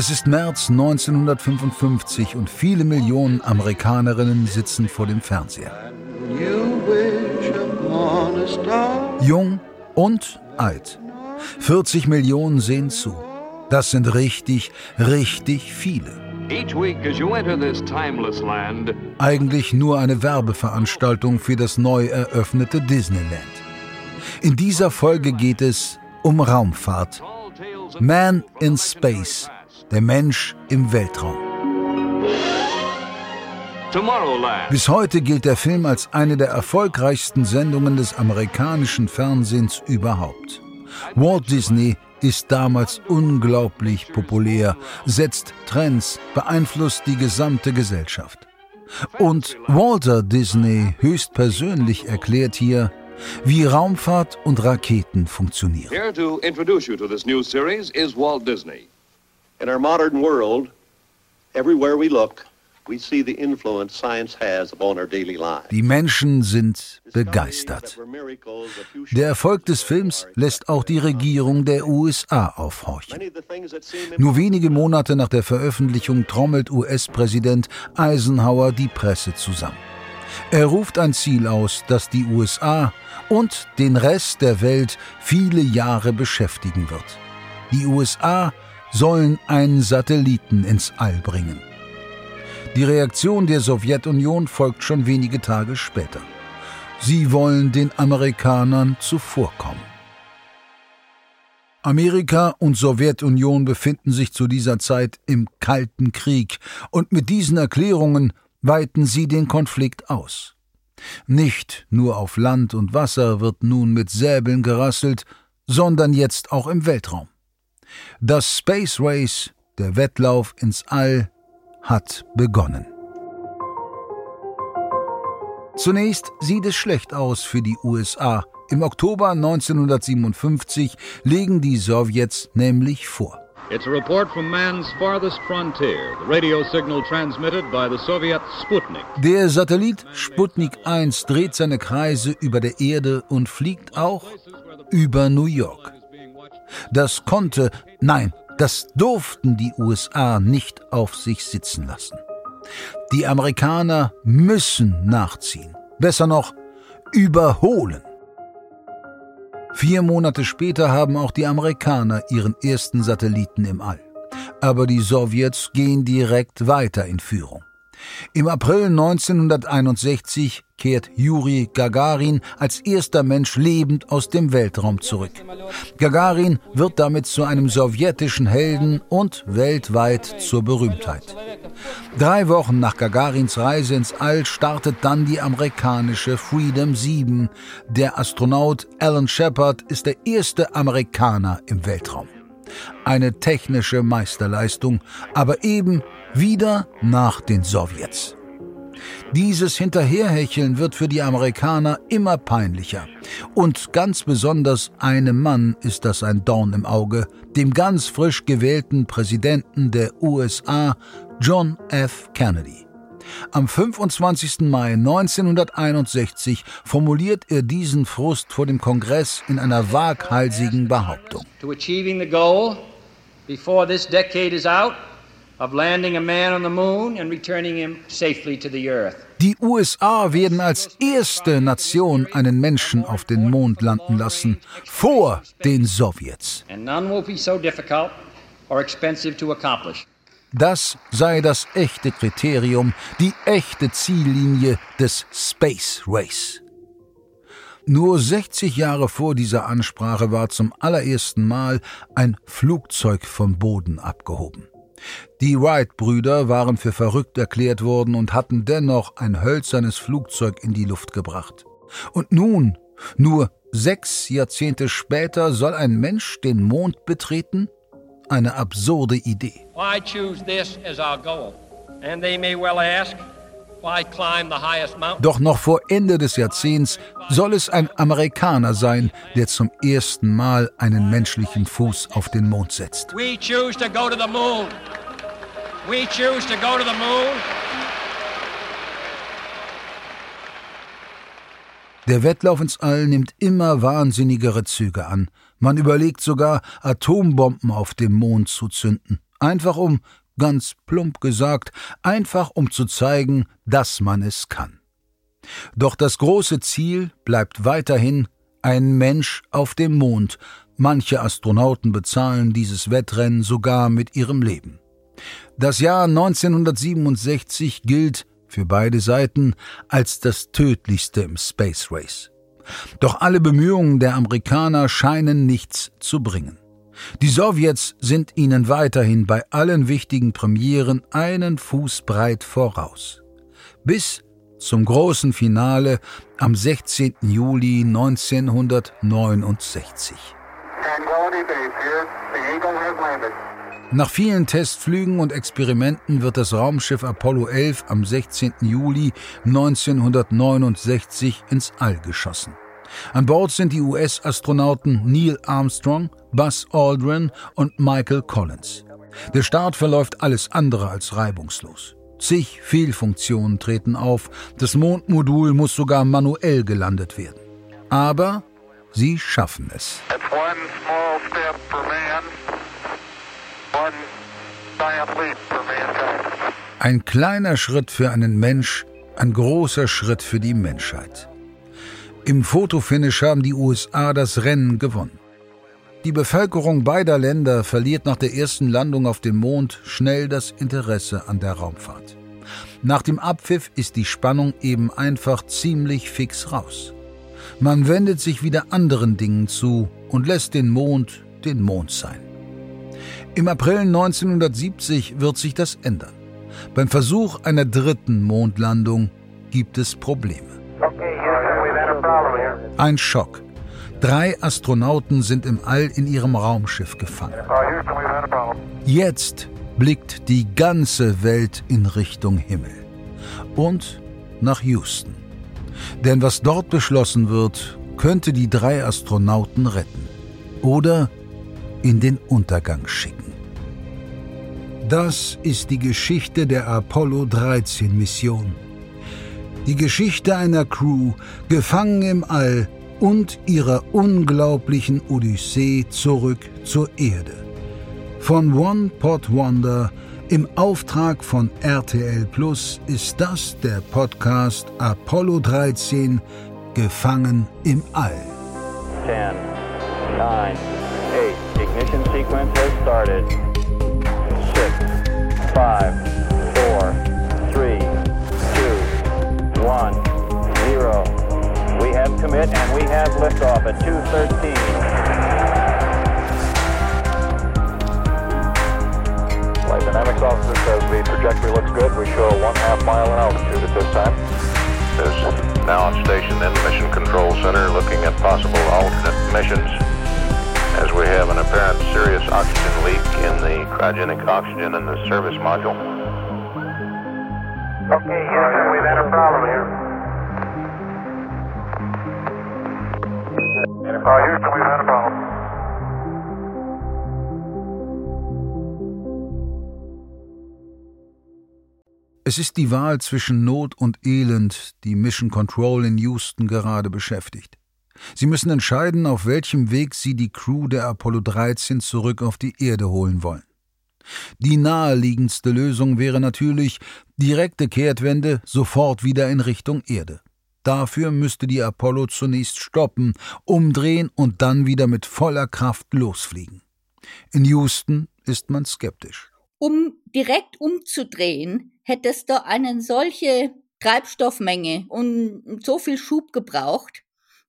Es ist März 1955 und viele Millionen Amerikanerinnen sitzen vor dem Fernseher. Jung und alt. 40 Millionen sehen zu. Das sind richtig, richtig viele. Eigentlich nur eine Werbeveranstaltung für das neu eröffnete Disneyland. In dieser Folge geht es um Raumfahrt. Man in Space, der Mensch im Weltraum. Bis heute gilt der Film als eine der erfolgreichsten Sendungen des amerikanischen Fernsehens überhaupt. Walt Disney ist damals unglaublich populär, setzt Trends, beeinflusst die gesamte Gesellschaft. Und Walter Disney höchstpersönlich erklärt hier, wie Raumfahrt und Raketen funktionieren. Here to introduce you to this new series is Walt Disney. In our modern world, everywhere we look, die Menschen sind begeistert. Der Erfolg des Films lässt auch die Regierung der USA aufhorchen. Nur wenige Monate nach der Veröffentlichung trommelt US-Präsident Eisenhower die Presse zusammen. Er ruft ein Ziel aus, das die USA und den Rest der Welt viele Jahre beschäftigen wird. Die USA sollen einen Satelliten ins All bringen. Die Reaktion der Sowjetunion folgt schon wenige Tage später. Sie wollen den Amerikanern zuvorkommen. Amerika und Sowjetunion befinden sich zu dieser Zeit im Kalten Krieg, und mit diesen Erklärungen weiten sie den Konflikt aus. Nicht nur auf Land und Wasser wird nun mit Säbeln gerasselt, sondern jetzt auch im Weltraum. Das Space Race, der Wettlauf ins All, hat begonnen. Zunächst sieht es schlecht aus für die USA. Im Oktober 1957 legen die Sowjets nämlich vor. It's a report from man's farthest frontier, the radio signal transmitted by the Soviet Sputnik. Der Satellit Sputnik 1 dreht seine Kreise über der Erde und fliegt auch über New York. Das konnte, nein, das durften die USA nicht auf sich sitzen lassen. Die Amerikaner müssen nachziehen. Besser noch, überholen. Vier Monate später haben auch die Amerikaner ihren ersten Satelliten im All. Aber die Sowjets gehen direkt weiter in Führung. Im April 1961 kehrt Juri Gagarin als erster Mensch lebend aus dem Weltraum zurück. Gagarin wird damit zu einem sowjetischen Helden und weltweit zur Berühmtheit. Drei Wochen nach Gagarins Reise ins All startet dann die amerikanische Freedom 7. Der Astronaut Alan Shepard ist der erste Amerikaner im Weltraum. Eine technische Meisterleistung, aber eben wieder nach den Sowjets. Dieses Hinterherhecheln wird für die Amerikaner immer peinlicher. Und ganz besonders einem Mann ist das ein Dorn im Auge, dem ganz frisch gewählten Präsidenten der USA, John F. Kennedy. Am 25. Mai 1961 formuliert er diesen Frust vor dem Kongress in einer waghalsigen Behauptung. To achieving the goal before this decade is out, of landing a man on the moon and returning him safely to the earth. Die USA werden als erste Nation einen Menschen auf den Mond landen lassen, vor den Sowjets. Das sei das echte Kriterium, die echte Ziellinie des Space Race. Nur 60 Jahre vor dieser Ansprache war zum allerersten Mal ein Flugzeug vom Boden abgehoben. Die Wright-Brüder waren für verrückt erklärt worden und hatten dennoch ein hölzernes Flugzeug in die Luft gebracht. Und nun, nur sechs Jahrzehnte später, soll ein Mensch den Mond betreten? Eine absurde Idee. Why choose this as our goal? And they may well ask, doch noch vor Ende des Jahrzehnts soll es ein Amerikaner sein, der zum ersten Mal einen menschlichen Fuß auf den Mond setzt. We choose to go to the moon. We choose to go to the moon. Der Wettlauf ins All nimmt immer wahnsinnigere Züge an. Man überlegt sogar, Atombomben auf dem Mond zu zünden. Einfach um, ganz plump gesagt, einfach um zu zeigen, dass man es kann. Doch das große Ziel bleibt weiterhin ein Mensch auf dem Mond. Manche Astronauten bezahlen dieses Wettrennen sogar mit ihrem Leben. Das Jahr 1967 gilt für beide Seiten als das tödlichste im Space Race. Doch alle Bemühungen der Amerikaner scheinen nichts zu bringen. Die Sowjets sind ihnen weiterhin bei allen wichtigen Premieren einen Fuß breit voraus. Bis zum großen Finale am 16. Juli 1969. Nach vielen Testflügen und Experimenten wird das Raumschiff Apollo 11 am 16. Juli 1969 ins All geschossen. An Bord sind die US-Astronauten Neil Armstrong, Buzz Aldrin und Michael Collins. Der Start verläuft alles andere als reibungslos. Zig Fehlfunktionen treten auf, das Mondmodul muss sogar manuell gelandet werden. Aber sie schaffen es. Ein kleiner Schritt für einen Mensch, ein großer Schritt für die Menschheit. Im Fotofinish haben die USA das Rennen gewonnen. Die Bevölkerung beider Länder verliert nach der ersten Landung auf dem Mond schnell das Interesse an der Raumfahrt. Nach dem Abpfiff ist die Spannung eben einfach ziemlich fix raus. Man wendet sich wieder anderen Dingen zu und lässt den Mond den Mond sein. Im April 1970 wird sich das ändern. Beim Versuch einer dritten Mondlandung gibt es Probleme. Ein Schock. Drei Astronauten sind im All in ihrem Raumschiff gefangen. Jetzt blickt die ganze Welt in Richtung Himmel. Und nach Houston. Denn was dort beschlossen wird, könnte die drei Astronauten retten. Oder in den Untergang schicken. Das ist die Geschichte der Apollo 13 Mission. Die Geschichte einer Crew, gefangen im All und ihrer unglaublichen Odyssee zurück zur Erde. Von One Pot Wonder im Auftrag von RTL Plus ist das der Podcast Apollo 13 Gefangen im All. 10, 9, 8, ignition sequence has started. 6, 5, 4, 3, 2, 1, 0. We have commit and we have liftoff at 213. Flight dynamics officer says the trajectory looks good. We show one half mile in altitude at this time. Is now on station in the Mission Control Center looking at possible alternate missions cryogenic oxygen in the service module. Okay, Houston, we've had a problem here. Uh, Houston, we've had a problem. Es ist die Wahl zwischen Not und Elend, die Mission Control in Houston gerade beschäftigt. Sie müssen entscheiden, auf welchem Weg Sie die Crew der Apollo 13 zurück auf die Erde holen wollen. Die naheliegendste Lösung wäre natürlich direkte Kehrtwende sofort wieder in Richtung Erde. Dafür müsste die Apollo zunächst stoppen, umdrehen und dann wieder mit voller Kraft losfliegen. In Houston ist man skeptisch. Um direkt umzudrehen, hätte es da eine solche Treibstoffmenge und so viel Schub gebraucht,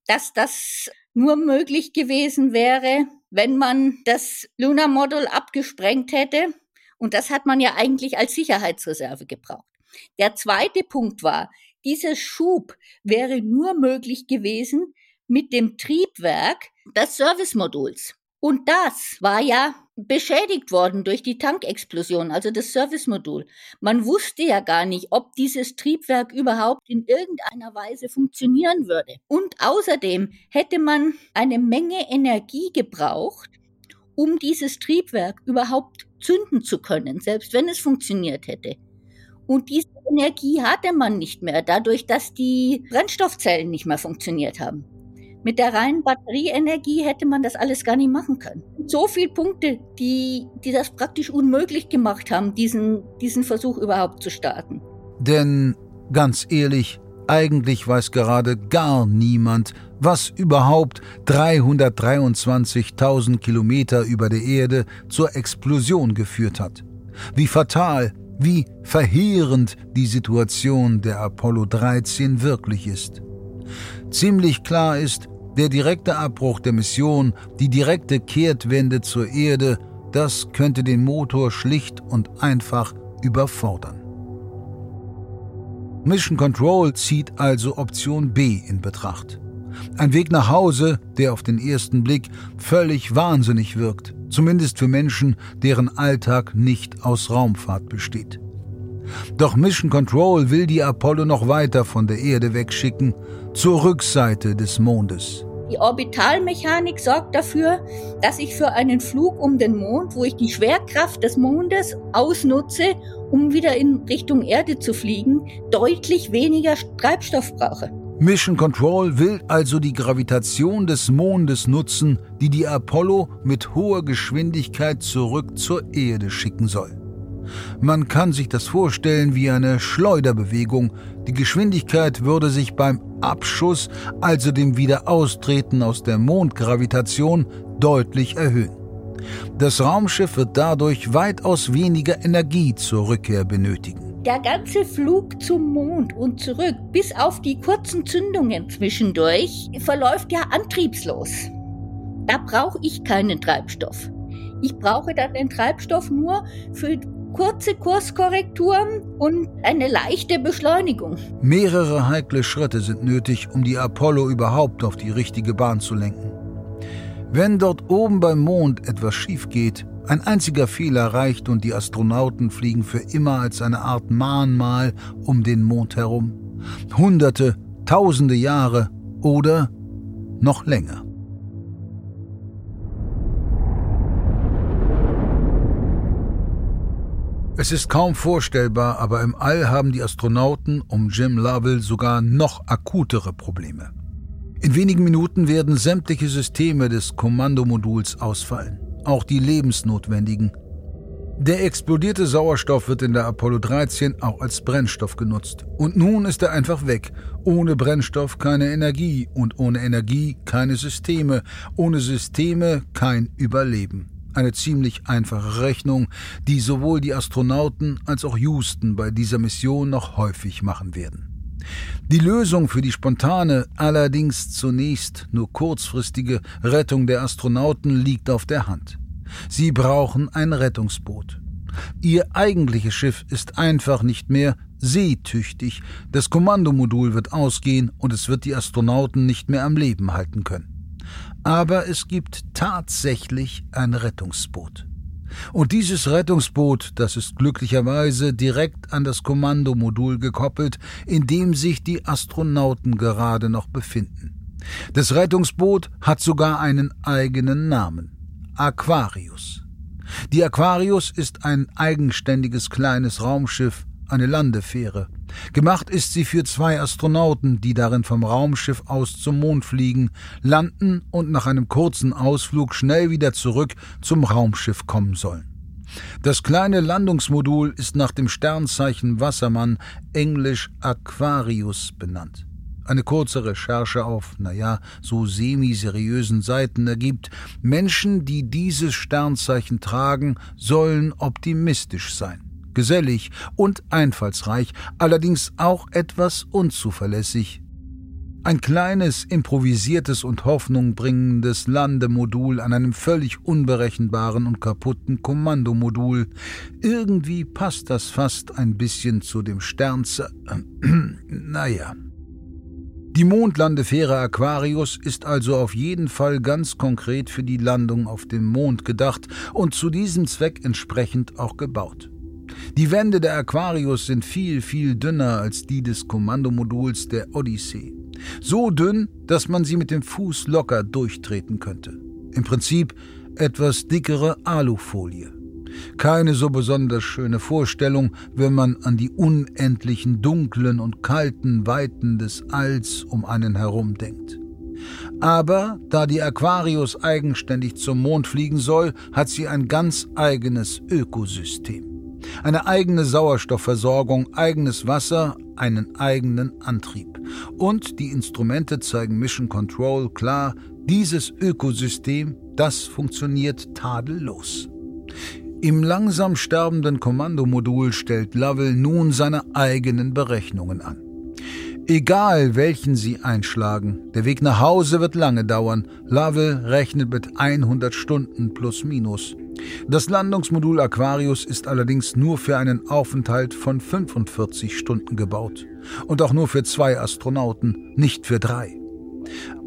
dass das nur möglich gewesen wäre, wenn man das Lunar Model abgesprengt hätte. Und das hat man ja eigentlich als Sicherheitsreserve gebraucht. Der zweite Punkt war, dieser Schub wäre nur möglich gewesen mit dem Triebwerk des Servicemoduls. Und das war ja beschädigt worden durch die Tankexplosion, also das Servicemodul. Man wusste ja gar nicht, ob dieses Triebwerk überhaupt in irgendeiner Weise funktionieren würde. Und außerdem hätte man eine Menge Energie gebraucht, um dieses Triebwerk überhaupt zünden zu können, selbst wenn es funktioniert hätte. Und diese Energie hatte man nicht mehr, dadurch, dass die Brennstoffzellen nicht mehr funktioniert haben. Mit der reinen Batterieenergie hätte man das alles gar nicht machen können. So viele Punkte, die, die das praktisch unmöglich gemacht haben, diesen, diesen Versuch überhaupt zu starten. Denn ganz ehrlich, eigentlich weiß gerade gar niemand, was überhaupt 323.000 Kilometer über der Erde zur Explosion geführt hat. Wie fatal, wie verheerend die Situation der Apollo 13 wirklich ist. Ziemlich klar ist, der direkte Abbruch der Mission, die direkte Kehrtwende zur Erde, das könnte den Motor schlicht und einfach überfordern. Mission Control zieht also Option B in Betracht. Ein Weg nach Hause, der auf den ersten Blick völlig wahnsinnig wirkt, zumindest für Menschen, deren Alltag nicht aus Raumfahrt besteht. Doch Mission Control will die Apollo noch weiter von der Erde wegschicken, zur Rückseite des Mondes. Die Orbitalmechanik sorgt dafür, dass ich für einen Flug um den Mond, wo ich die Schwerkraft des Mondes ausnutze, um wieder in Richtung Erde zu fliegen, deutlich weniger Treibstoff brauche. Mission Control will also die Gravitation des Mondes nutzen, die die Apollo mit hoher Geschwindigkeit zurück zur Erde schicken soll. Man kann sich das vorstellen wie eine Schleuderbewegung. Die Geschwindigkeit würde sich beim Abschuss, also dem Wiederaustreten aus der Mondgravitation, deutlich erhöhen. Das Raumschiff wird dadurch weitaus weniger Energie zur Rückkehr benötigen. Der ganze Flug zum Mond und zurück, bis auf die kurzen Zündungen zwischendurch, verläuft ja antriebslos. Da brauche ich keinen Treibstoff. Ich brauche dann den Treibstoff nur für kurze Kurskorrekturen und eine leichte Beschleunigung. Mehrere heikle Schritte sind nötig, um die Apollo überhaupt auf die richtige Bahn zu lenken. Wenn dort oben beim Mond etwas schief geht, ein einziger Fehler reicht und die Astronauten fliegen für immer als eine Art Mahnmal um den Mond herum. Hunderte, tausende Jahre oder noch länger. Es ist kaum vorstellbar, aber im All haben die Astronauten um Jim Lovell sogar noch akutere Probleme. In wenigen Minuten werden sämtliche Systeme des Kommandomoduls ausfallen, auch die lebensnotwendigen. Der explodierte Sauerstoff wird in der Apollo 13 auch als Brennstoff genutzt. Und nun ist er einfach weg. Ohne Brennstoff keine Energie und ohne Energie keine Systeme, ohne Systeme kein Überleben. Eine ziemlich einfache Rechnung, die sowohl die Astronauten als auch Houston bei dieser Mission noch häufig machen werden. Die Lösung für die spontane, allerdings zunächst nur kurzfristige Rettung der Astronauten liegt auf der Hand. Sie brauchen ein Rettungsboot. Ihr eigentliches Schiff ist einfach nicht mehr seetüchtig, das Kommandomodul wird ausgehen und es wird die Astronauten nicht mehr am Leben halten können. Aber es gibt tatsächlich ein Rettungsboot. Und dieses Rettungsboot, das ist glücklicherweise direkt an das Kommandomodul gekoppelt, in dem sich die Astronauten gerade noch befinden. Das Rettungsboot hat sogar einen eigenen Namen Aquarius. Die Aquarius ist ein eigenständiges kleines Raumschiff, eine Landefähre. Gemacht ist sie für zwei Astronauten, die darin vom Raumschiff aus zum Mond fliegen, landen und nach einem kurzen Ausflug schnell wieder zurück zum Raumschiff kommen sollen. Das kleine Landungsmodul ist nach dem Sternzeichen Wassermann englisch Aquarius benannt. Eine kurze Recherche auf, naja, so semi-seriösen Seiten ergibt, Menschen, die dieses Sternzeichen tragen, sollen optimistisch sein gesellig und einfallsreich, allerdings auch etwas unzuverlässig. Ein kleines, improvisiertes und hoffnungbringendes Landemodul an einem völlig unberechenbaren und kaputten Kommandomodul. Irgendwie passt das fast ein bisschen zu dem Sternze. naja. Die Mondlandefähre Aquarius ist also auf jeden Fall ganz konkret für die Landung auf dem Mond gedacht und zu diesem Zweck entsprechend auch gebaut. Die Wände der Aquarius sind viel, viel dünner als die des Kommandomoduls der Odyssee. So dünn, dass man sie mit dem Fuß locker durchtreten könnte. Im Prinzip etwas dickere Alufolie. Keine so besonders schöne Vorstellung, wenn man an die unendlichen dunklen und kalten Weiten des Alls um einen herum denkt. Aber da die Aquarius eigenständig zum Mond fliegen soll, hat sie ein ganz eigenes Ökosystem. Eine eigene Sauerstoffversorgung, eigenes Wasser, einen eigenen Antrieb. Und die Instrumente zeigen Mission Control klar, dieses Ökosystem, das funktioniert tadellos. Im langsam sterbenden Kommandomodul stellt Lovell nun seine eigenen Berechnungen an. Egal welchen Sie einschlagen, der Weg nach Hause wird lange dauern. Lovell rechnet mit 100 Stunden plus minus. Das Landungsmodul Aquarius ist allerdings nur für einen Aufenthalt von 45 Stunden gebaut. Und auch nur für zwei Astronauten, nicht für drei.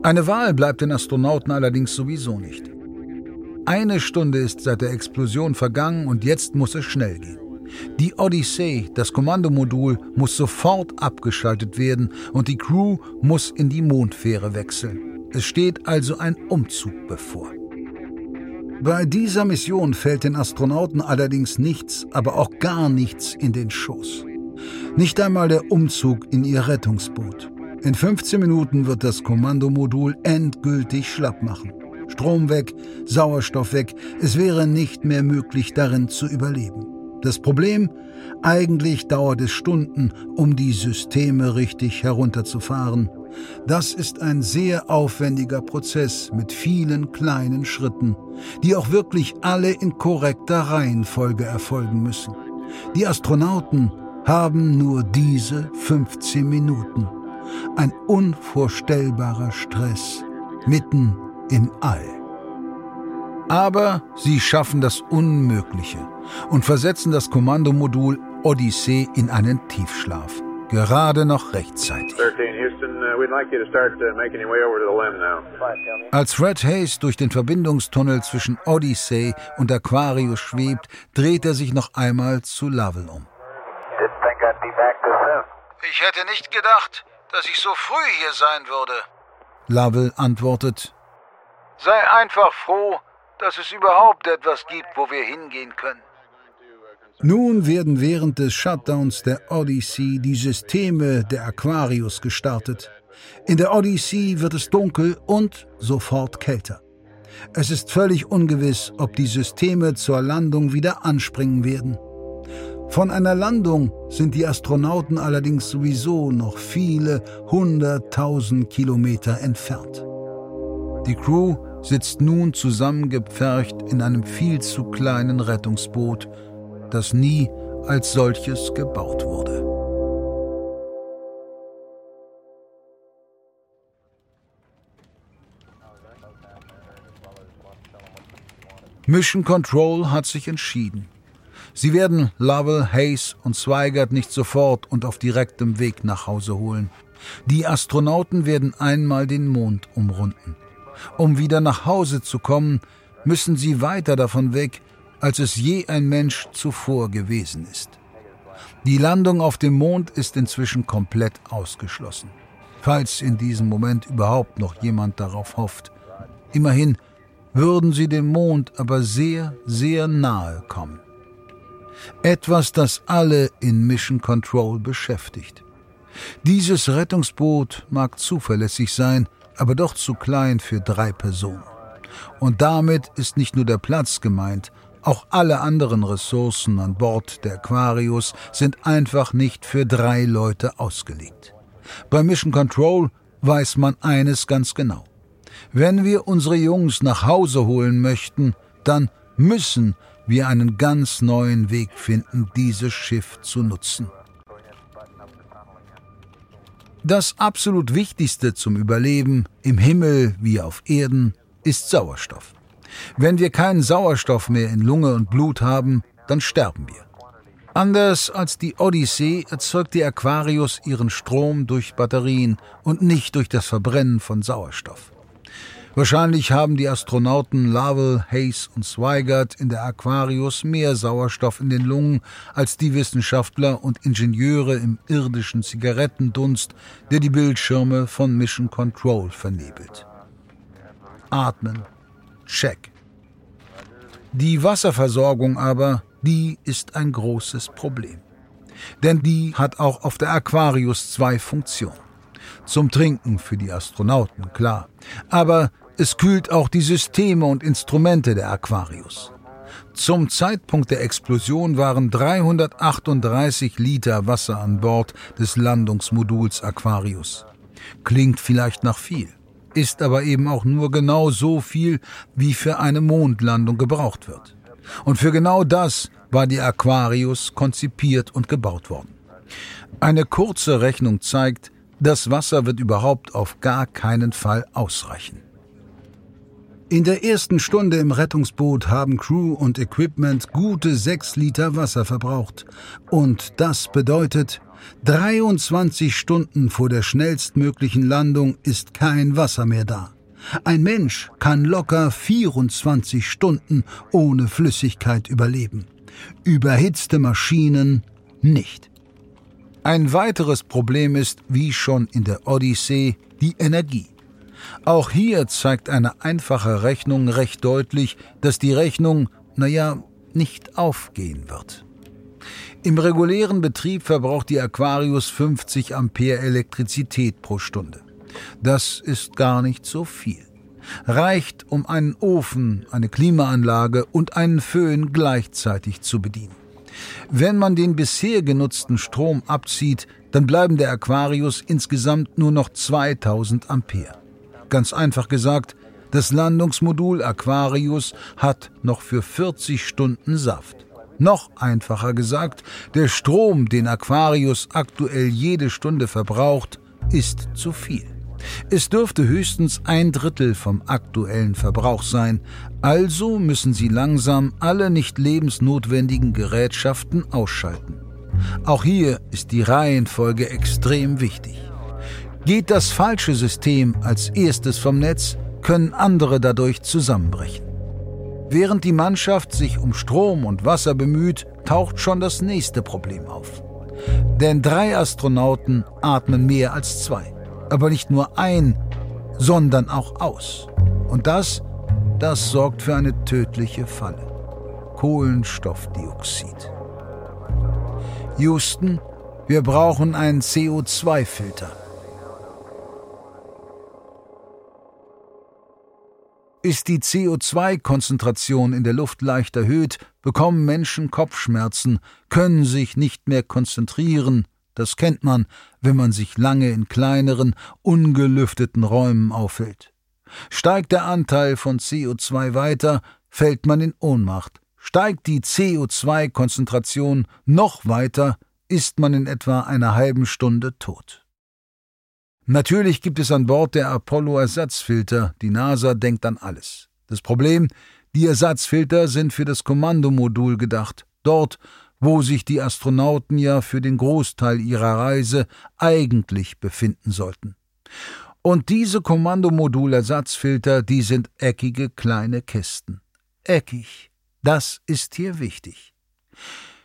Eine Wahl bleibt den Astronauten allerdings sowieso nicht. Eine Stunde ist seit der Explosion vergangen und jetzt muss es schnell gehen. Die Odyssey, das Kommandomodul, muss sofort abgeschaltet werden und die Crew muss in die Mondfähre wechseln. Es steht also ein Umzug bevor. Bei dieser Mission fällt den Astronauten allerdings nichts, aber auch gar nichts in den Schoß. Nicht einmal der Umzug in ihr Rettungsboot. In 15 Minuten wird das Kommandomodul endgültig schlapp machen. Strom weg, Sauerstoff weg, es wäre nicht mehr möglich darin zu überleben. Das Problem? Eigentlich dauert es Stunden, um die Systeme richtig herunterzufahren. Das ist ein sehr aufwendiger Prozess mit vielen kleinen Schritten, die auch wirklich alle in korrekter Reihenfolge erfolgen müssen. Die Astronauten haben nur diese 15 Minuten. Ein unvorstellbarer Stress mitten im All. Aber sie schaffen das Unmögliche und versetzen das Kommandomodul Odyssee in einen Tiefschlaf. Gerade noch rechtzeitig. Uh, uh, Als Fred Hayes durch den Verbindungstunnel zwischen Odyssey und Aquarius schwebt, dreht er sich noch einmal zu Lovell um. Ich hätte nicht gedacht, dass ich so früh hier sein würde. Lovell antwortet, Sei einfach froh, dass es überhaupt etwas gibt, wo wir hingehen können. Nun werden während des Shutdowns der Odyssey die Systeme der Aquarius gestartet. In der Odyssey wird es dunkel und sofort kälter. Es ist völlig ungewiss, ob die Systeme zur Landung wieder anspringen werden. Von einer Landung sind die Astronauten allerdings sowieso noch viele hunderttausend Kilometer entfernt. Die Crew sitzt nun zusammengepfercht in einem viel zu kleinen Rettungsboot, das nie als solches gebaut wurde. Mission Control hat sich entschieden. Sie werden Lovell, Hayes und Zweigert nicht sofort und auf direktem Weg nach Hause holen. Die Astronauten werden einmal den Mond umrunden. Um wieder nach Hause zu kommen, müssen sie weiter davon weg, als es je ein Mensch zuvor gewesen ist. Die Landung auf dem Mond ist inzwischen komplett ausgeschlossen, falls in diesem Moment überhaupt noch jemand darauf hofft. Immerhin würden sie dem Mond aber sehr, sehr nahe kommen. Etwas, das alle in Mission Control beschäftigt. Dieses Rettungsboot mag zuverlässig sein, aber doch zu klein für drei Personen. Und damit ist nicht nur der Platz gemeint, auch alle anderen Ressourcen an Bord der Aquarius sind einfach nicht für drei Leute ausgelegt. Bei Mission Control weiß man eines ganz genau. Wenn wir unsere Jungs nach Hause holen möchten, dann müssen wir einen ganz neuen Weg finden, dieses Schiff zu nutzen. Das absolut Wichtigste zum Überleben, im Himmel wie auf Erden, ist Sauerstoff. Wenn wir keinen Sauerstoff mehr in Lunge und Blut haben, dann sterben wir. Anders als die Odyssee erzeugt die Aquarius ihren Strom durch Batterien und nicht durch das Verbrennen von Sauerstoff. Wahrscheinlich haben die Astronauten Lovell, Hayes und Zweigert in der Aquarius mehr Sauerstoff in den Lungen als die Wissenschaftler und Ingenieure im irdischen Zigarettendunst, der die Bildschirme von Mission Control vernebelt. Atmen. Check. Die Wasserversorgung aber, die ist ein großes Problem. Denn die hat auch auf der Aquarius zwei Funktionen. Zum Trinken für die Astronauten, klar. Aber es kühlt auch die Systeme und Instrumente der Aquarius. Zum Zeitpunkt der Explosion waren 338 Liter Wasser an Bord des Landungsmoduls Aquarius. Klingt vielleicht nach viel, ist aber eben auch nur genau so viel, wie für eine Mondlandung gebraucht wird. Und für genau das war die Aquarius konzipiert und gebaut worden. Eine kurze Rechnung zeigt, das Wasser wird überhaupt auf gar keinen Fall ausreichen. In der ersten Stunde im Rettungsboot haben Crew und Equipment gute sechs Liter Wasser verbraucht. Und das bedeutet, 23 Stunden vor der schnellstmöglichen Landung ist kein Wasser mehr da. Ein Mensch kann locker 24 Stunden ohne Flüssigkeit überleben. Überhitzte Maschinen nicht. Ein weiteres Problem ist, wie schon in der Odyssee, die Energie. Auch hier zeigt eine einfache Rechnung recht deutlich, dass die Rechnung, naja, nicht aufgehen wird. Im regulären Betrieb verbraucht die Aquarius 50 Ampere Elektrizität pro Stunde. Das ist gar nicht so viel. Reicht, um einen Ofen, eine Klimaanlage und einen Föhn gleichzeitig zu bedienen. Wenn man den bisher genutzten Strom abzieht, dann bleiben der Aquarius insgesamt nur noch 2000 Ampere. Ganz einfach gesagt, das Landungsmodul Aquarius hat noch für 40 Stunden Saft. Noch einfacher gesagt, der Strom, den Aquarius aktuell jede Stunde verbraucht, ist zu viel. Es dürfte höchstens ein Drittel vom aktuellen Verbrauch sein, also müssen sie langsam alle nicht lebensnotwendigen Gerätschaften ausschalten. Auch hier ist die Reihenfolge extrem wichtig. Geht das falsche System als erstes vom Netz, können andere dadurch zusammenbrechen. Während die Mannschaft sich um Strom und Wasser bemüht, taucht schon das nächste Problem auf. Denn drei Astronauten atmen mehr als zwei. Aber nicht nur ein, sondern auch aus. Und das, das sorgt für eine tödliche Falle. Kohlenstoffdioxid. Houston, wir brauchen einen CO2-Filter. Ist die CO2-Konzentration in der Luft leicht erhöht, bekommen Menschen Kopfschmerzen, können sich nicht mehr konzentrieren. Das kennt man, wenn man sich lange in kleineren, ungelüfteten Räumen aufhält. Steigt der Anteil von CO2 weiter, fällt man in Ohnmacht. Steigt die CO2-Konzentration noch weiter, ist man in etwa einer halben Stunde tot. Natürlich gibt es an Bord der Apollo Ersatzfilter. Die NASA denkt an alles. Das Problem, die Ersatzfilter sind für das Kommandomodul gedacht. Dort, wo sich die Astronauten ja für den Großteil ihrer Reise eigentlich befinden sollten. Und diese Kommandomodul-Ersatzfilter, die sind eckige kleine Kisten. Eckig. Das ist hier wichtig.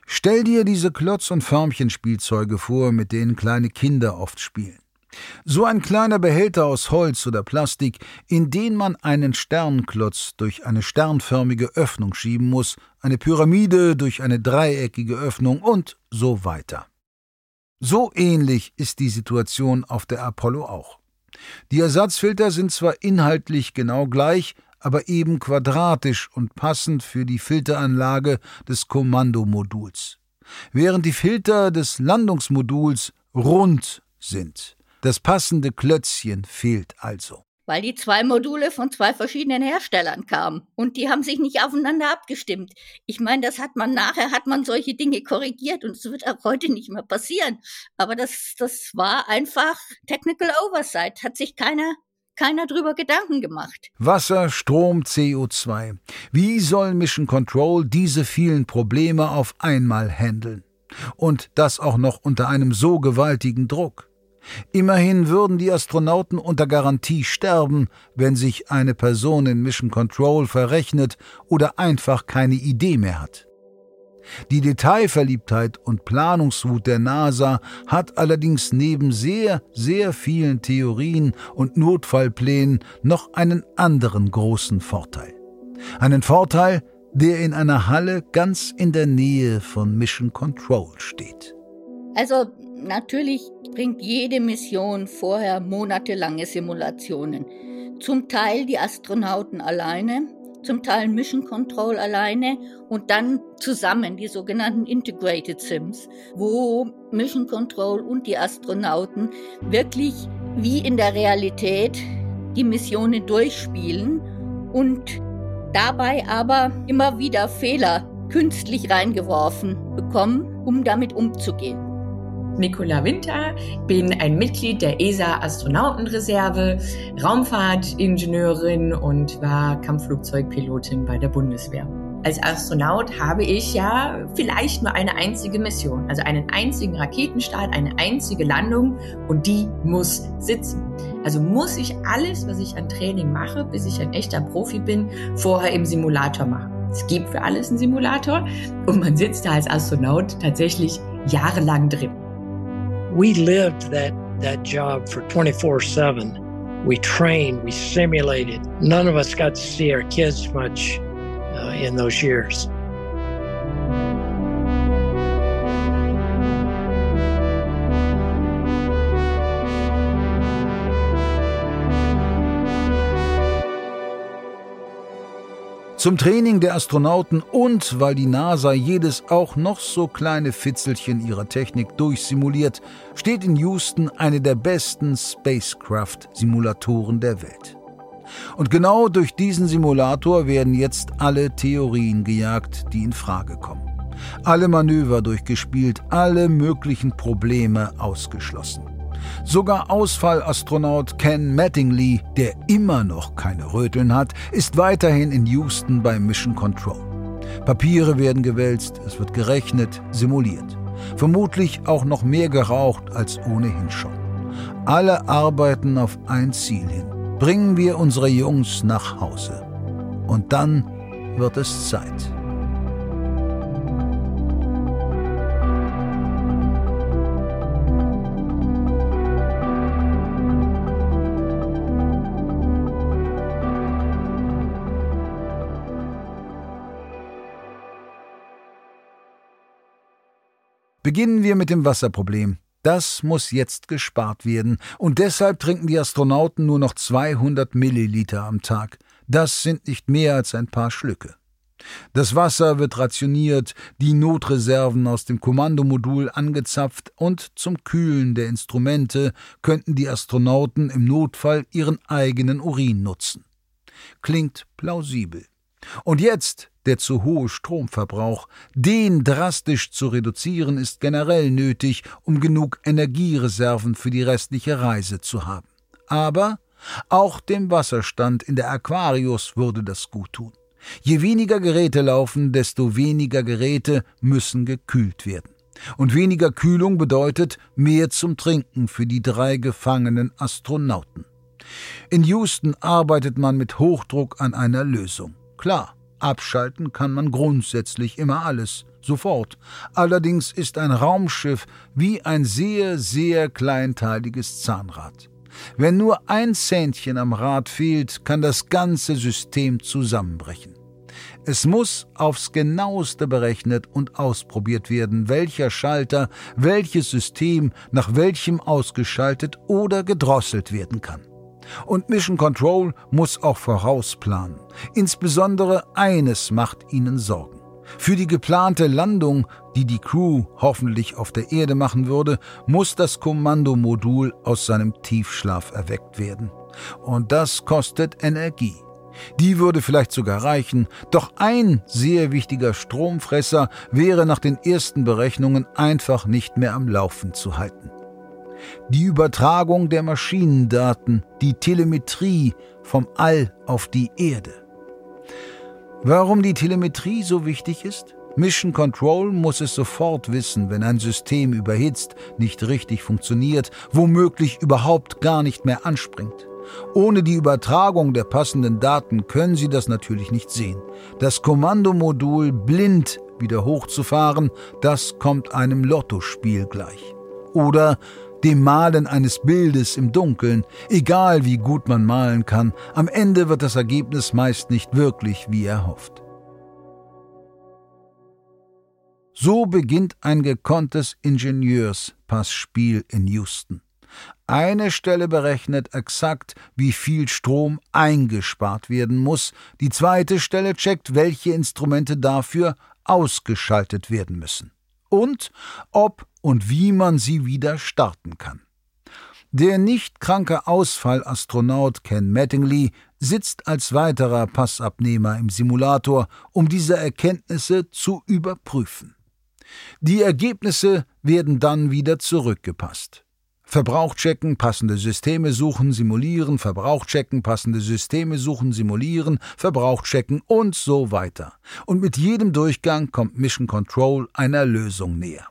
Stell dir diese Klotz- und Förmchenspielzeuge vor, mit denen kleine Kinder oft spielen. So ein kleiner Behälter aus Holz oder Plastik, in den man einen Sternklotz durch eine sternförmige Öffnung schieben muss, eine Pyramide durch eine dreieckige Öffnung und so weiter. So ähnlich ist die Situation auf der Apollo auch. Die Ersatzfilter sind zwar inhaltlich genau gleich, aber eben quadratisch und passend für die Filteranlage des Kommandomoduls, während die Filter des Landungsmoduls rund sind. Das passende Klötzchen fehlt also. Weil die zwei Module von zwei verschiedenen Herstellern kamen und die haben sich nicht aufeinander abgestimmt. Ich meine, das hat man nachher, hat man solche Dinge korrigiert und es wird auch heute nicht mehr passieren. Aber das, das war einfach Technical Oversight, hat sich keiner keiner drüber Gedanken gemacht. Wasser, Strom, CO2. Wie soll Mission Control diese vielen Probleme auf einmal handeln? Und das auch noch unter einem so gewaltigen Druck. Immerhin würden die Astronauten unter Garantie sterben, wenn sich eine Person in Mission Control verrechnet oder einfach keine Idee mehr hat. Die Detailverliebtheit und Planungswut der NASA hat allerdings neben sehr, sehr vielen Theorien und Notfallplänen noch einen anderen großen Vorteil. Einen Vorteil, der in einer Halle ganz in der Nähe von Mission Control steht. Also Natürlich bringt jede Mission vorher monatelange Simulationen. Zum Teil die Astronauten alleine, zum Teil Mission Control alleine und dann zusammen die sogenannten Integrated Sims, wo Mission Control und die Astronauten wirklich wie in der Realität die Missionen durchspielen und dabei aber immer wieder Fehler künstlich reingeworfen bekommen, um damit umzugehen. Nicola Winter, bin ein Mitglied der ESA Astronautenreserve, Raumfahrtingenieurin und war Kampfflugzeugpilotin bei der Bundeswehr. Als Astronaut habe ich ja vielleicht nur eine einzige Mission, also einen einzigen Raketenstart, eine einzige Landung und die muss sitzen. Also muss ich alles, was ich an Training mache, bis ich ein echter Profi bin, vorher im Simulator machen. Es gibt für alles einen Simulator und man sitzt da als Astronaut tatsächlich jahrelang drin. We lived that that job for 24/7. We trained, we simulated. None of us got to see our kids much uh, in those years. Zum Training der Astronauten und weil die NASA jedes auch noch so kleine Fitzelchen ihrer Technik durchsimuliert, steht in Houston eine der besten Spacecraft-Simulatoren der Welt. Und genau durch diesen Simulator werden jetzt alle Theorien gejagt, die in Frage kommen. Alle Manöver durchgespielt, alle möglichen Probleme ausgeschlossen. Sogar Ausfallastronaut Ken Mattingly, der immer noch keine Röteln hat, ist weiterhin in Houston bei Mission Control. Papiere werden gewälzt, es wird gerechnet, simuliert. Vermutlich auch noch mehr geraucht als ohnehin schon. Alle arbeiten auf ein Ziel hin. Bringen wir unsere Jungs nach Hause. Und dann wird es Zeit. Beginnen wir mit dem Wasserproblem. Das muss jetzt gespart werden, und deshalb trinken die Astronauten nur noch 200 Milliliter am Tag. Das sind nicht mehr als ein paar Schlücke. Das Wasser wird rationiert, die Notreserven aus dem Kommandomodul angezapft und zum Kühlen der Instrumente könnten die Astronauten im Notfall ihren eigenen Urin nutzen. Klingt plausibel. Und jetzt der zu hohe Stromverbrauch. Den drastisch zu reduzieren ist generell nötig, um genug Energiereserven für die restliche Reise zu haben. Aber auch dem Wasserstand in der Aquarius würde das gut tun. Je weniger Geräte laufen, desto weniger Geräte müssen gekühlt werden. Und weniger Kühlung bedeutet mehr zum Trinken für die drei gefangenen Astronauten. In Houston arbeitet man mit Hochdruck an einer Lösung. Klar, abschalten kann man grundsätzlich immer alles, sofort. Allerdings ist ein Raumschiff wie ein sehr, sehr kleinteiliges Zahnrad. Wenn nur ein Zähnchen am Rad fehlt, kann das ganze System zusammenbrechen. Es muss aufs genaueste berechnet und ausprobiert werden, welcher Schalter, welches System nach welchem ausgeschaltet oder gedrosselt werden kann. Und Mission Control muss auch vorausplanen. Insbesondere eines macht ihnen Sorgen. Für die geplante Landung, die die Crew hoffentlich auf der Erde machen würde, muss das Kommandomodul aus seinem Tiefschlaf erweckt werden. Und das kostet Energie. Die würde vielleicht sogar reichen, doch ein sehr wichtiger Stromfresser wäre nach den ersten Berechnungen einfach nicht mehr am Laufen zu halten die Übertragung der Maschinendaten, die Telemetrie vom All auf die Erde. Warum die Telemetrie so wichtig ist? Mission Control muss es sofort wissen, wenn ein System überhitzt, nicht richtig funktioniert, womöglich überhaupt gar nicht mehr anspringt. Ohne die Übertragung der passenden Daten können Sie das natürlich nicht sehen. Das Kommandomodul blind wieder hochzufahren, das kommt einem Lottospiel gleich. Oder dem Malen eines Bildes im Dunkeln, egal wie gut man malen kann, am Ende wird das Ergebnis meist nicht wirklich wie erhofft. So beginnt ein gekonntes Ingenieurspassspiel in Houston. Eine Stelle berechnet exakt, wie viel Strom eingespart werden muss, die zweite Stelle checkt, welche Instrumente dafür ausgeschaltet werden müssen und ob und wie man sie wieder starten kann. Der nicht kranke Ausfallastronaut Ken Mattingly sitzt als weiterer Passabnehmer im Simulator, um diese Erkenntnisse zu überprüfen. Die Ergebnisse werden dann wieder zurückgepasst. Verbrauch checken, passende Systeme suchen, simulieren, Verbrauch checken, passende Systeme suchen, simulieren, Verbrauch checken und so weiter. Und mit jedem Durchgang kommt Mission Control einer Lösung näher.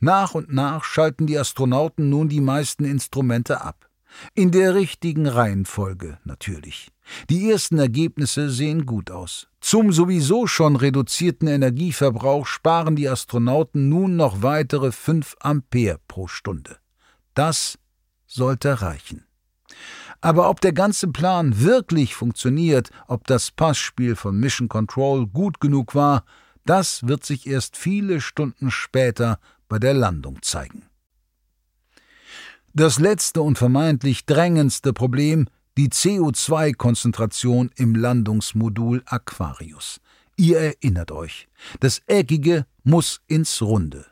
Nach und nach schalten die Astronauten nun die meisten Instrumente ab. In der richtigen Reihenfolge natürlich. Die ersten Ergebnisse sehen gut aus. Zum sowieso schon reduzierten Energieverbrauch sparen die Astronauten nun noch weitere 5 Ampere pro Stunde. Das sollte reichen. Aber ob der ganze Plan wirklich funktioniert, ob das Passspiel von Mission Control gut genug war, das wird sich erst viele Stunden später bei der Landung zeigen. Das letzte und vermeintlich drängendste Problem die CO2-Konzentration im Landungsmodul Aquarius. Ihr erinnert euch, das Eckige muss ins Runde.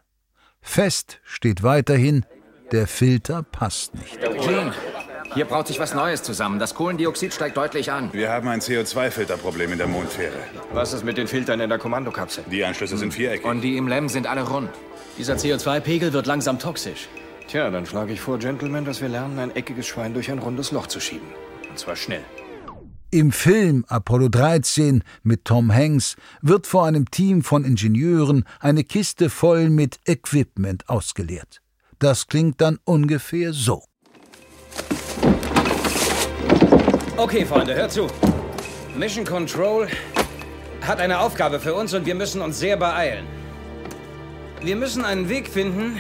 Fest steht weiterhin, der Filter passt nicht. Gene, hier braut sich was Neues zusammen. Das Kohlendioxid steigt deutlich an. Wir haben ein CO2-Filterproblem in der Mondfähre. Was ist mit den Filtern in der Kommandokapsel? Die Anschlüsse sind viereckig. Und die im LEM sind alle rund. Dieser CO2-Pegel wird langsam toxisch. Tja, dann schlage ich vor, Gentlemen, dass wir lernen, ein eckiges Schwein durch ein rundes Loch zu schieben. Und zwar schnell. Im Film Apollo 13 mit Tom Hanks wird vor einem Team von Ingenieuren eine Kiste voll mit Equipment ausgeleert. Das klingt dann ungefähr so. Okay, Freunde, hört zu. Mission Control hat eine Aufgabe für uns und wir müssen uns sehr beeilen. Wir müssen einen Weg finden,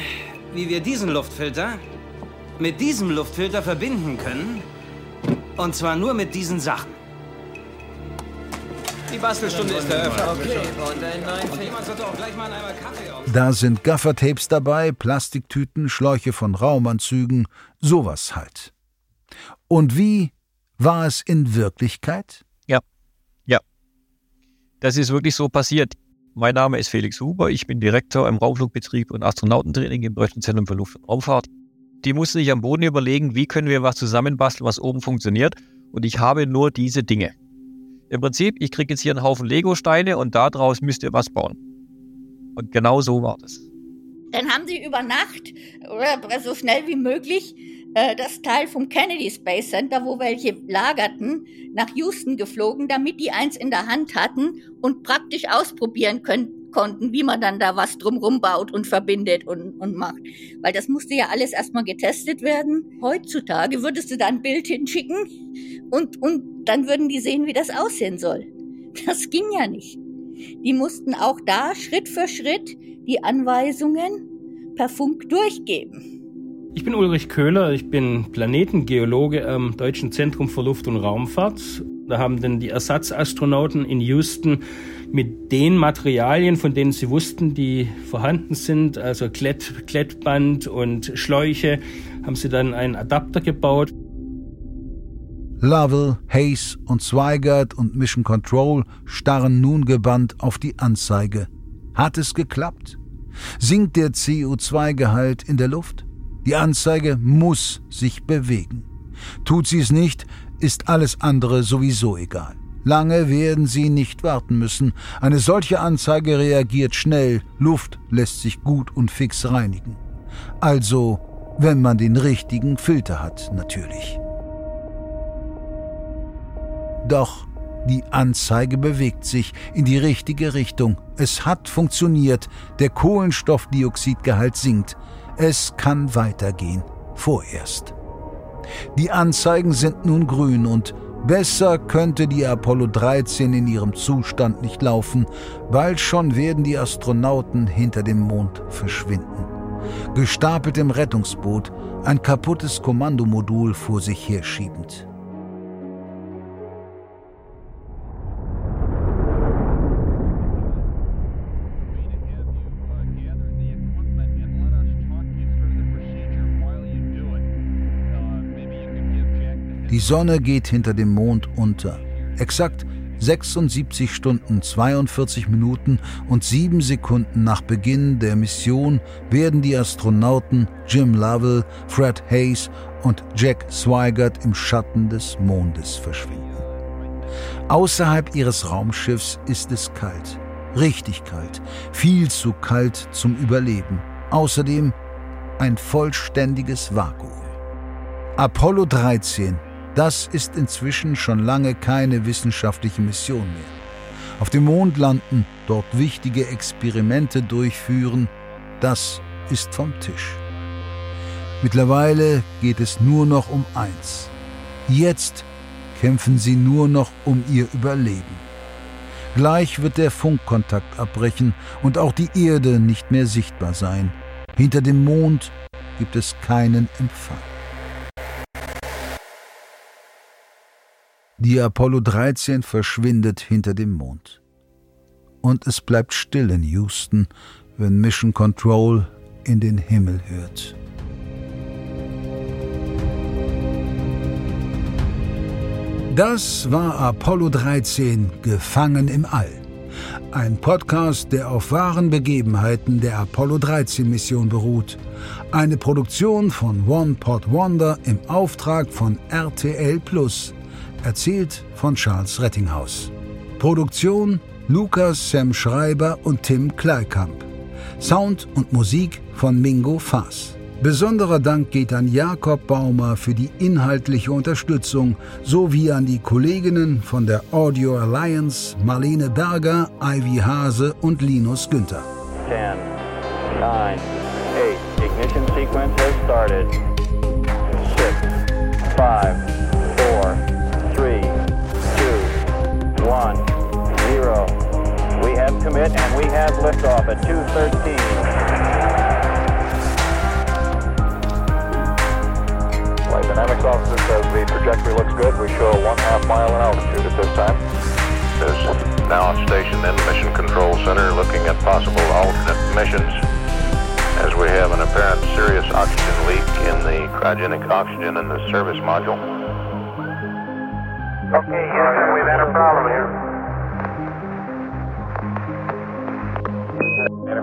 wie wir diesen Luftfilter mit diesem Luftfilter verbinden können. Und zwar nur mit diesen Sachen. Die Bastelstunde ist eröffnet. Okay, und ein neuen jemand sollte auch gleich mal einmal Kaffee auf. Da sind Gaffertapes dabei, Plastiktüten, Schläuche von Raumanzügen, sowas halt. Und wie war es in Wirklichkeit? Ja, ja. Das ist wirklich so passiert. Mein Name ist Felix Huber, ich bin Direktor im Raumflugbetrieb und Astronautentraining im Deutschen Zentrum für Luft- und Raumfahrt. Die mussten sich am Boden überlegen, wie können wir was zusammenbasteln, was oben funktioniert. Und ich habe nur diese Dinge. Im Prinzip, ich kriege jetzt hier einen Haufen Lego-Steine und daraus müsst ihr was bauen. Und genau so war das. Dann haben sie über Nacht oder so schnell wie möglich das Teil vom Kennedy Space Center, wo welche lagerten, nach Houston geflogen, damit die eins in der Hand hatten und praktisch ausprobieren können, konnten, wie man dann da was drumrum baut und verbindet und, und macht. Weil das musste ja alles erstmal getestet werden. Heutzutage würdest du da ein Bild hinschicken und, und dann würden die sehen, wie das aussehen soll. Das ging ja nicht. Die mussten auch da Schritt für Schritt die Anweisungen per Funk durchgeben. Ich bin Ulrich Köhler, ich bin Planetengeologe am Deutschen Zentrum für Luft- und Raumfahrt. Da haben dann die Ersatzastronauten in Houston mit den Materialien, von denen sie wussten, die vorhanden sind, also Klett, Klettband und Schläuche, haben sie dann einen Adapter gebaut. Lovell, Hayes und Zweigert und Mission Control starren nun gebannt auf die Anzeige. Hat es geklappt? Sinkt der CO2-Gehalt in der Luft? Die Anzeige muss sich bewegen. Tut sie es nicht, ist alles andere sowieso egal. Lange werden Sie nicht warten müssen. Eine solche Anzeige reagiert schnell, Luft lässt sich gut und fix reinigen. Also, wenn man den richtigen Filter hat, natürlich. Doch die Anzeige bewegt sich in die richtige Richtung. Es hat funktioniert. Der Kohlenstoffdioxidgehalt sinkt. Es kann weitergehen. Vorerst. Die Anzeigen sind nun grün und besser könnte die Apollo 13 in ihrem Zustand nicht laufen, bald schon werden die Astronauten hinter dem Mond verschwinden. Gestapelt im Rettungsboot, ein kaputtes Kommandomodul vor sich herschiebend. Die Sonne geht hinter dem Mond unter. Exakt 76 Stunden 42 Minuten und 7 Sekunden nach Beginn der Mission werden die Astronauten Jim Lovell, Fred Hayes und Jack Swigert im Schatten des Mondes verschwinden. Außerhalb ihres Raumschiffs ist es kalt, richtig kalt, viel zu kalt zum Überleben. Außerdem ein vollständiges Vakuum. Apollo 13 das ist inzwischen schon lange keine wissenschaftliche Mission mehr. Auf dem Mond landen, dort wichtige Experimente durchführen, das ist vom Tisch. Mittlerweile geht es nur noch um eins. Jetzt kämpfen sie nur noch um ihr Überleben. Gleich wird der Funkkontakt abbrechen und auch die Erde nicht mehr sichtbar sein. Hinter dem Mond gibt es keinen Empfang. Die Apollo 13 verschwindet hinter dem Mond. Und es bleibt still in Houston, wenn Mission Control in den Himmel hört. Das war Apollo 13, Gefangen im All. Ein Podcast, der auf wahren Begebenheiten der Apollo 13 Mission beruht. Eine Produktion von One Pot Wonder im Auftrag von RTL Plus erzählt von Charles Rettinghaus. Produktion Lukas Sam Schreiber und Tim Kleikamp. Sound und Musik von Mingo Faas. Besonderer Dank geht an Jakob Baumer für die inhaltliche Unterstützung sowie an die Kolleginnen von der Audio Alliance Marlene Berger, Ivy Hase und Linus Günther. 10, 9, 8, ignition sequence has started. 6, 5, commit and we have liftoff at 213. Flight dynamics officer says the trajectory looks good. We show a one half mile in altitude at this time. Is now stationed in Mission Control Center looking at possible alternate missions as we have an apparent serious oxygen leak in the cryogenic oxygen in the service module. Okay, Houston, we've had a problem here.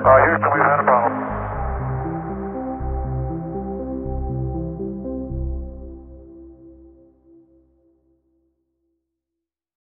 Uh, Houston, we've had a problem.